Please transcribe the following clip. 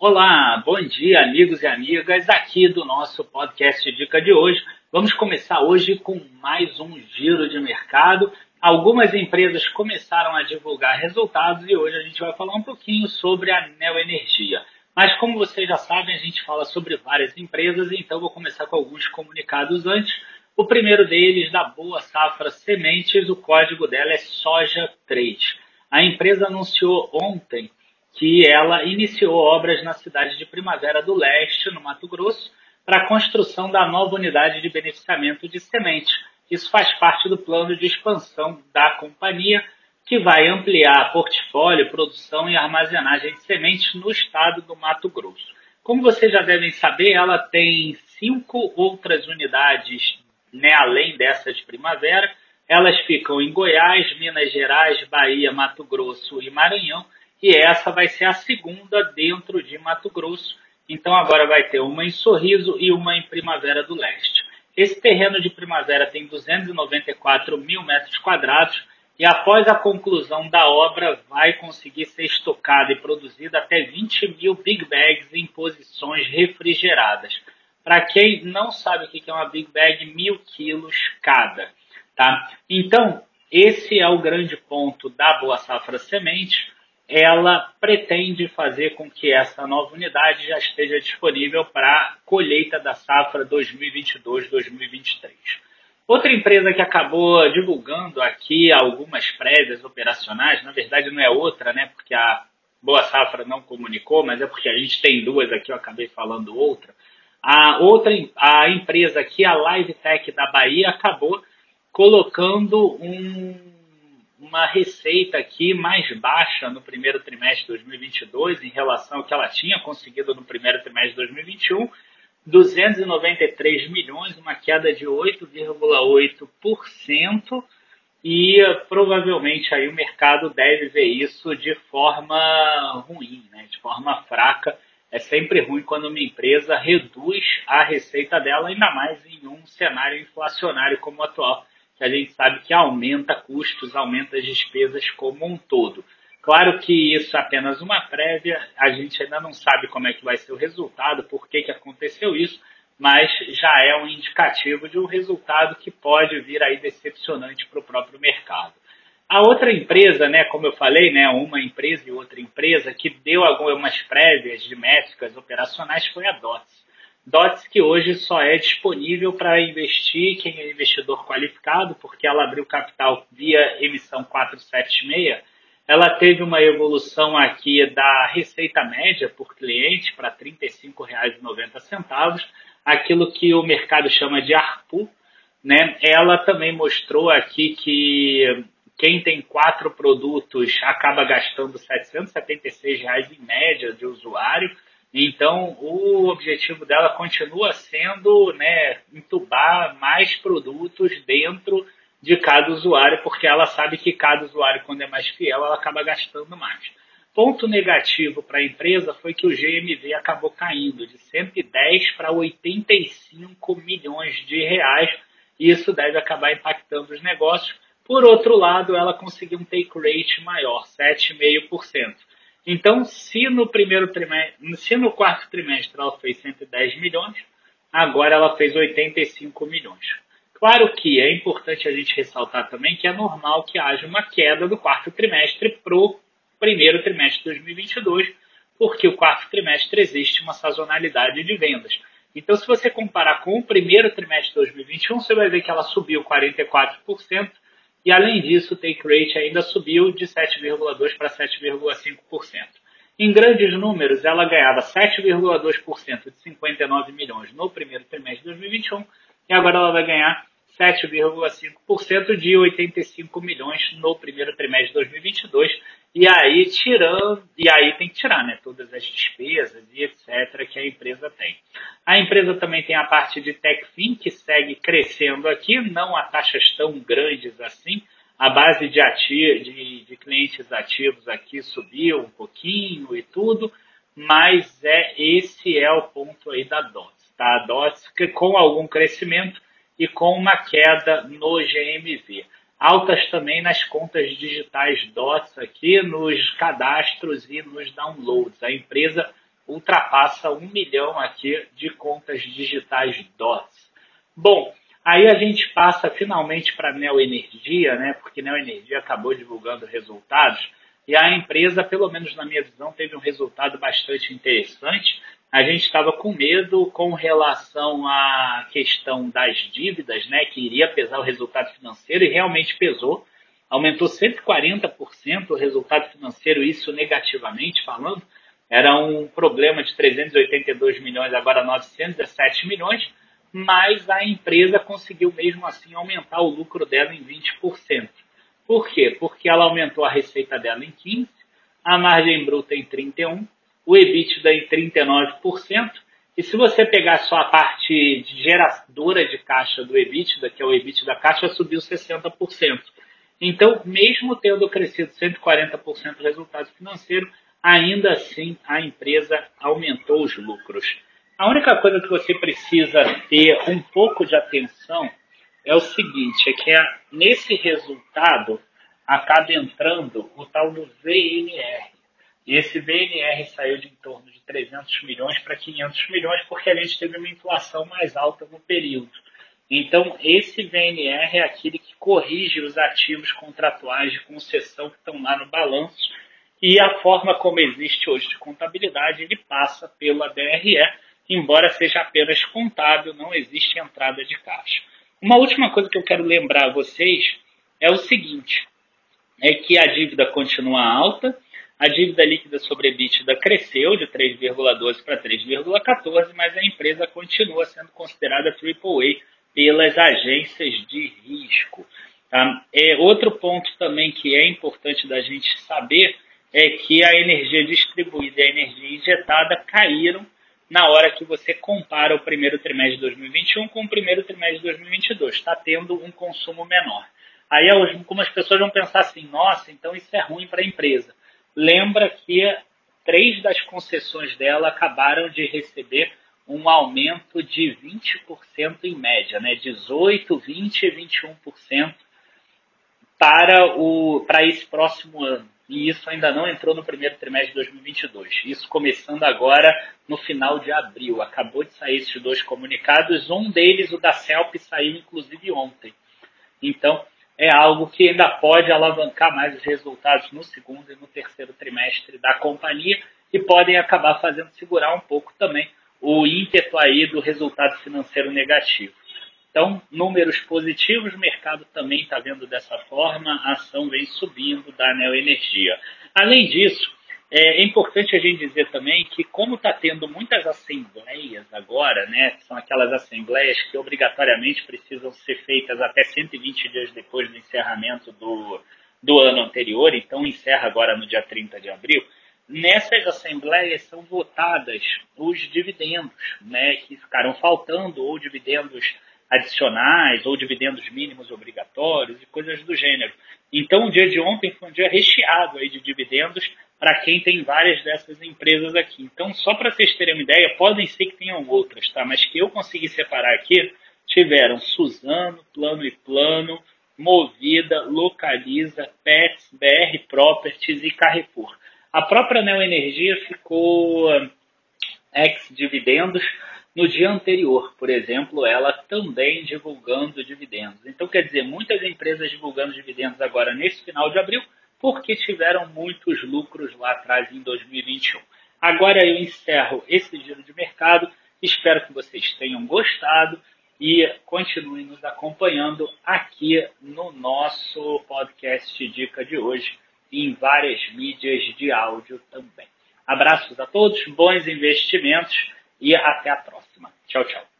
Olá, bom dia, amigos e amigas, aqui do nosso podcast Dica de hoje. Vamos começar hoje com mais um giro de mercado. Algumas empresas começaram a divulgar resultados e hoje a gente vai falar um pouquinho sobre a Neoenergia. Mas como vocês já sabem, a gente fala sobre várias empresas, então vou começar com alguns comunicados antes. O primeiro deles, da Boa Safra Sementes, o código dela é Soja3. A empresa anunciou ontem que ela iniciou obras na cidade de Primavera do Leste, no Mato Grosso, para a construção da nova unidade de beneficiamento de semente. Isso faz parte do plano de expansão da companhia, que vai ampliar portfólio, produção e armazenagem de sementes no estado do Mato Grosso. Como vocês já devem saber, ela tem cinco outras unidades né, além dessa de primavera. Elas ficam em Goiás, Minas Gerais, Bahia, Mato Grosso e Maranhão e essa vai ser a segunda dentro de Mato Grosso. Então agora vai ter uma em Sorriso e uma em Primavera do Leste. Esse terreno de Primavera tem 294 mil metros quadrados e após a conclusão da obra vai conseguir ser estocada e produzida até 20 mil Big Bags em posições refrigeradas. Para quem não sabe o que é uma Big Bag, mil quilos cada. Tá? Então, esse é o grande ponto da Boa Safra Semente ela pretende fazer com que essa nova unidade já esteja disponível para colheita da safra 2022-2023. Outra empresa que acabou divulgando aqui algumas prévias operacionais, na verdade não é outra, né, porque a Boa Safra não comunicou, mas é porque a gente tem duas aqui, eu acabei falando outra. A outra, a empresa aqui, a LiveTech da Bahia, acabou colocando um uma receita aqui mais baixa no primeiro trimestre de 2022 em relação ao que ela tinha conseguido no primeiro trimestre de 2021, 293 milhões, uma queda de 8,8% e provavelmente aí o mercado deve ver isso de forma ruim, né? de forma fraca. É sempre ruim quando uma empresa reduz a receita dela, ainda mais em um cenário inflacionário como o atual que a gente sabe que aumenta custos, aumenta as despesas como um todo. Claro que isso é apenas uma prévia, a gente ainda não sabe como é que vai ser o resultado, por que, que aconteceu isso, mas já é um indicativo de um resultado que pode vir aí decepcionante para o próprio mercado. A outra empresa, né, como eu falei, né, uma empresa e outra empresa que deu algumas prévias de métricas operacionais foi a DOTS. DOTS que hoje só é disponível para investir quem é investidor qualificado, porque ela abriu capital via emissão 476. Ela teve uma evolução aqui da receita média por cliente para R$ 35,90, aquilo que o mercado chama de ARPU. Né? Ela também mostrou aqui que quem tem quatro produtos acaba gastando 776 reais em média de usuário, então, o objetivo dela continua sendo né, entubar mais produtos dentro de cada usuário, porque ela sabe que cada usuário, quando é mais fiel, ela acaba gastando mais. Ponto negativo para a empresa foi que o GMV acabou caindo de 110 para 85 milhões de reais, e isso deve acabar impactando os negócios. Por outro lado, ela conseguiu um take rate maior, 7,5%. Então, se no primeiro trimestre, se no quarto trimestre ela fez 110 milhões, agora ela fez 85 milhões. Claro que é importante a gente ressaltar também que é normal que haja uma queda do quarto trimestre para o primeiro trimestre de 2022, porque o quarto trimestre existe uma sazonalidade de vendas. Então, se você comparar com o primeiro trimestre de 2021, você vai ver que ela subiu 44%, e além disso, o take rate ainda subiu de 7,2% para 7,5%. Em grandes números, ela ganhava 7,2% de 59 milhões no primeiro trimestre de 2021 e agora ela vai ganhar 7,5% de 85 milhões no primeiro trimestre de 2022. E aí tirando, e aí tem que tirar, né, todas as despesas e etc que a empresa tem. A empresa também tem a parte de TechFin que segue crescendo aqui, não a taxas tão grandes assim. A base de, ati de, de clientes ativos aqui subiu um pouquinho e tudo, mas é esse é o ponto aí da DOTS, tá? A DOTS com algum crescimento e com uma queda no GMV. Altas também nas contas digitais DOTS aqui, nos cadastros e nos downloads. A empresa ultrapassa um milhão aqui de contas digitais DOS. Bom, aí a gente passa finalmente para a Neoenergia, né? Porque Neoenergia acabou divulgando resultados e a empresa, pelo menos na minha visão, teve um resultado bastante interessante. A gente estava com medo com relação à questão das dívidas, né, que iria pesar o resultado financeiro e realmente pesou. Aumentou 140% o resultado financeiro, isso negativamente falando. Era um problema de 382 milhões, agora 917 milhões, mas a empresa conseguiu mesmo assim aumentar o lucro dela em 20%. Por quê? Porque ela aumentou a receita dela em 15%, a margem bruta em 31%, o EBITDA em 39%, e se você pegar só a parte geradora de caixa do EBITDA, que é o EBITDA da caixa, subiu 60%. Então, mesmo tendo crescido 140% o resultado financeiro, ainda assim a empresa aumentou os lucros. A única coisa que você precisa ter um pouco de atenção é o seguinte, é que é, nesse resultado acaba entrando o tal do VNR. E esse VNR saiu de em torno de 300 milhões para 500 milhões porque a gente teve uma inflação mais alta no período. Então, esse VNR é aquele que corrige os ativos contratuais de concessão que estão lá no balanço e a forma como existe hoje de contabilidade, ele passa pela DRE, embora seja apenas contábil, não existe entrada de caixa. Uma última coisa que eu quero lembrar a vocês é o seguinte, é que a dívida continua alta, a dívida líquida sobre EBITDA cresceu de 3,12 para 3,14, mas a empresa continua sendo considerada AAA pelas agências de risco. Tá? É, outro ponto também que é importante da gente saber é que a energia distribuída e a energia injetada caíram na hora que você compara o primeiro trimestre de 2021 com o primeiro trimestre de 2022. Está tendo um consumo menor. Aí algumas pessoas vão pensar assim, nossa, então isso é ruim para a empresa. Lembra que três das concessões dela acabaram de receber um aumento de 20% em média, né? 18, 20 e 21% para, o, para esse próximo ano e isso ainda não entrou no primeiro trimestre de 2022. Isso começando agora no final de abril. Acabou de sair esses dois comunicados, um deles, o da CELP, saiu inclusive ontem. Então, é algo que ainda pode alavancar mais os resultados no segundo e no terceiro trimestre da companhia e podem acabar fazendo segurar um pouco também o ímpeto aí do resultado financeiro negativo. Então, números positivos, o mercado também está vendo dessa forma, a ação vem subindo da Neoenergia. Além disso, é importante a gente dizer também que, como está tendo muitas assembleias agora, né, são aquelas assembleias que obrigatoriamente precisam ser feitas até 120 dias depois do encerramento do, do ano anterior, então encerra agora no dia 30 de abril, nessas assembleias são votadas os dividendos, né, que ficaram faltando, ou dividendos adicionais ou dividendos mínimos obrigatórios e coisas do gênero. Então, o dia de ontem foi um dia recheado aí de dividendos para quem tem várias dessas empresas aqui. Então, só para vocês terem uma ideia, podem ser que tenham outras, tá? Mas que eu consegui separar aqui, tiveram Suzano, Plano e Plano, Movida, Localiza, Pets, BR Properties e Carrefour. A própria Neoenergia ficou ex-dividendos, no dia anterior, por exemplo, ela também divulgando dividendos. Então, quer dizer, muitas empresas divulgando dividendos agora nesse final de abril, porque tiveram muitos lucros lá atrás em 2021. Agora eu encerro esse giro de mercado. Espero que vocês tenham gostado e continuem nos acompanhando aqui no nosso podcast Dica de hoje, em várias mídias de áudio também. Abraços a todos, bons investimentos e até a próxima. Tchau, tchau.